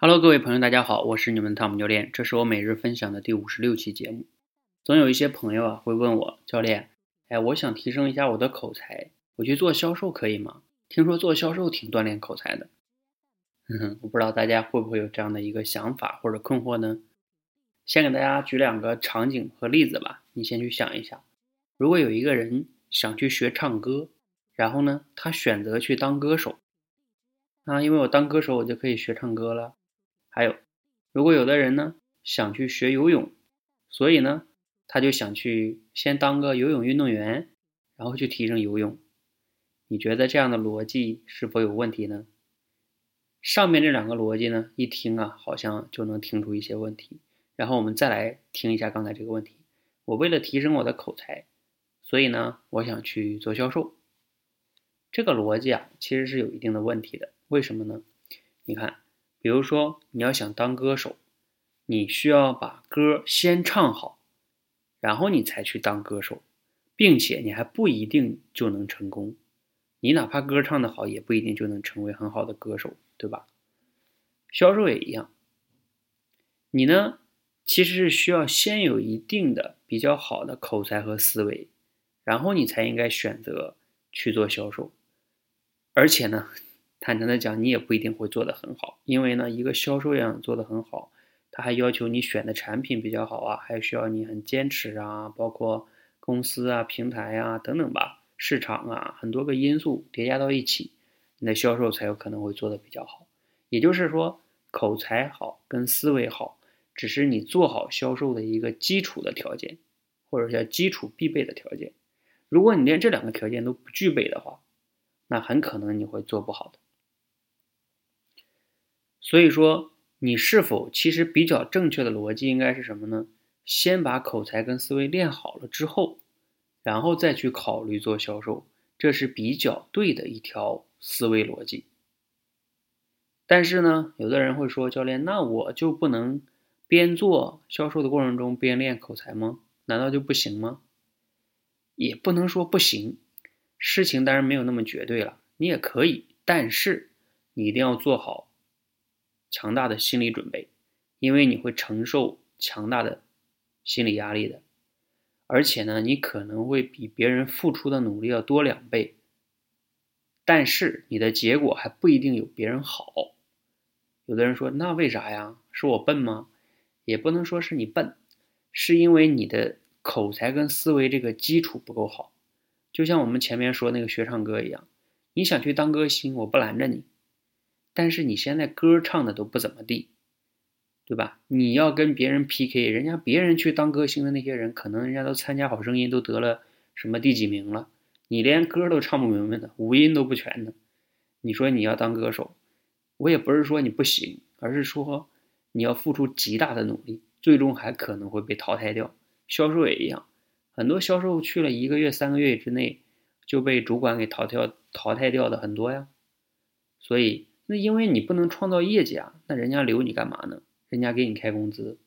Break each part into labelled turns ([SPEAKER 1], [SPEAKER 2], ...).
[SPEAKER 1] Hello，各位朋友，大家好，我是你们的汤姆教练，这是我每日分享的第五十六期节目。总有一些朋友啊会问我，教练，哎，我想提升一下我的口才，我去做销售可以吗？听说做销售挺锻炼口才的。哼哼，我不知道大家会不会有这样的一个想法或者困惑呢？先给大家举两个场景和例子吧，你先去想一下，如果有一个人想去学唱歌，然后呢，他选择去当歌手。啊，因为我当歌手，我就可以学唱歌了。还有，如果有的人呢想去学游泳，所以呢，他就想去先当个游泳运动员，然后去提升游泳。你觉得这样的逻辑是否有问题呢？上面这两个逻辑呢，一听啊，好像就能听出一些问题。然后我们再来听一下刚才这个问题：我为了提升我的口才，所以呢，我想去做销售。这个逻辑啊，其实是有一定的问题的。为什么呢？你看，比如说你要想当歌手，你需要把歌先唱好，然后你才去当歌手，并且你还不一定就能成功。你哪怕歌唱的好，也不一定就能成为很好的歌手，对吧？销售也一样，你呢，其实是需要先有一定的比较好的口才和思维，然后你才应该选择去做销售，而且呢。坦诚的讲，你也不一定会做得很好，因为呢，一个销售要做得很好，他还要求你选的产品比较好啊，还需要你很坚持啊，包括公司啊、平台啊等等吧，市场啊，很多个因素叠加到一起，你的销售才有可能会做得比较好。也就是说，口才好跟思维好，只是你做好销售的一个基础的条件，或者叫基础必备的条件。如果你连这两个条件都不具备的话，那很可能你会做不好的。所以说，你是否其实比较正确的逻辑应该是什么呢？先把口才跟思维练好了之后，然后再去考虑做销售，这是比较对的一条思维逻辑。但是呢，有的人会说，教练，那我就不能边做销售的过程中边练口才吗？难道就不行吗？也不能说不行，事情当然没有那么绝对了，你也可以，但是你一定要做好。强大的心理准备，因为你会承受强大的心理压力的，而且呢，你可能会比别人付出的努力要多两倍，但是你的结果还不一定有别人好。有的人说，那为啥呀？是我笨吗？也不能说是你笨，是因为你的口才跟思维这个基础不够好。就像我们前面说那个学唱歌一样，你想去当歌星，我不拦着你。但是你现在歌唱的都不怎么地，对吧？你要跟别人 PK，人家别人去当歌星的那些人，可能人家都参加好声音，都得了什么第几名了，你连歌都唱不明白的，五音都不全的。你说你要当歌手，我也不是说你不行，而是说你要付出极大的努力，最终还可能会被淘汰掉。销售也一样，很多销售去了一个月、三个月之内就被主管给淘汰淘汰掉的很多呀，所以。那因为你不能创造业绩啊，那人家留你干嘛呢？人家给你开工资，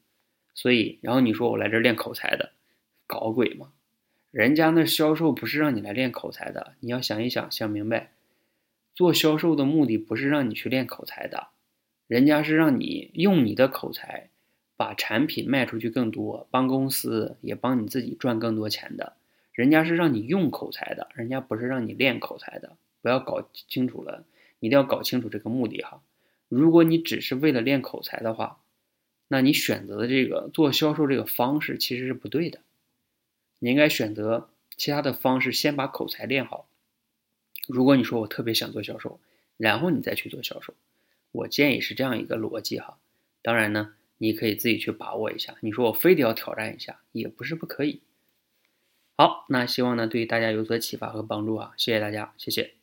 [SPEAKER 1] 所以然后你说我来这练口才的，搞鬼吗？人家那销售不是让你来练口才的，你要想一想，想明白，做销售的目的不是让你去练口才的，人家是让你用你的口才把产品卖出去更多，帮公司也帮你自己赚更多钱的，人家是让你用口才的，人家不是让你练口才的，不要搞清楚了。一定要搞清楚这个目的哈。如果你只是为了练口才的话，那你选择的这个做销售这个方式其实是不对的。你应该选择其他的方式，先把口才练好。如果你说我特别想做销售，然后你再去做销售，我建议是这样一个逻辑哈。当然呢，你可以自己去把握一下。你说我非得要挑战一下，也不是不可以。好，那希望呢对大家有所启发和帮助啊，谢谢大家，谢谢。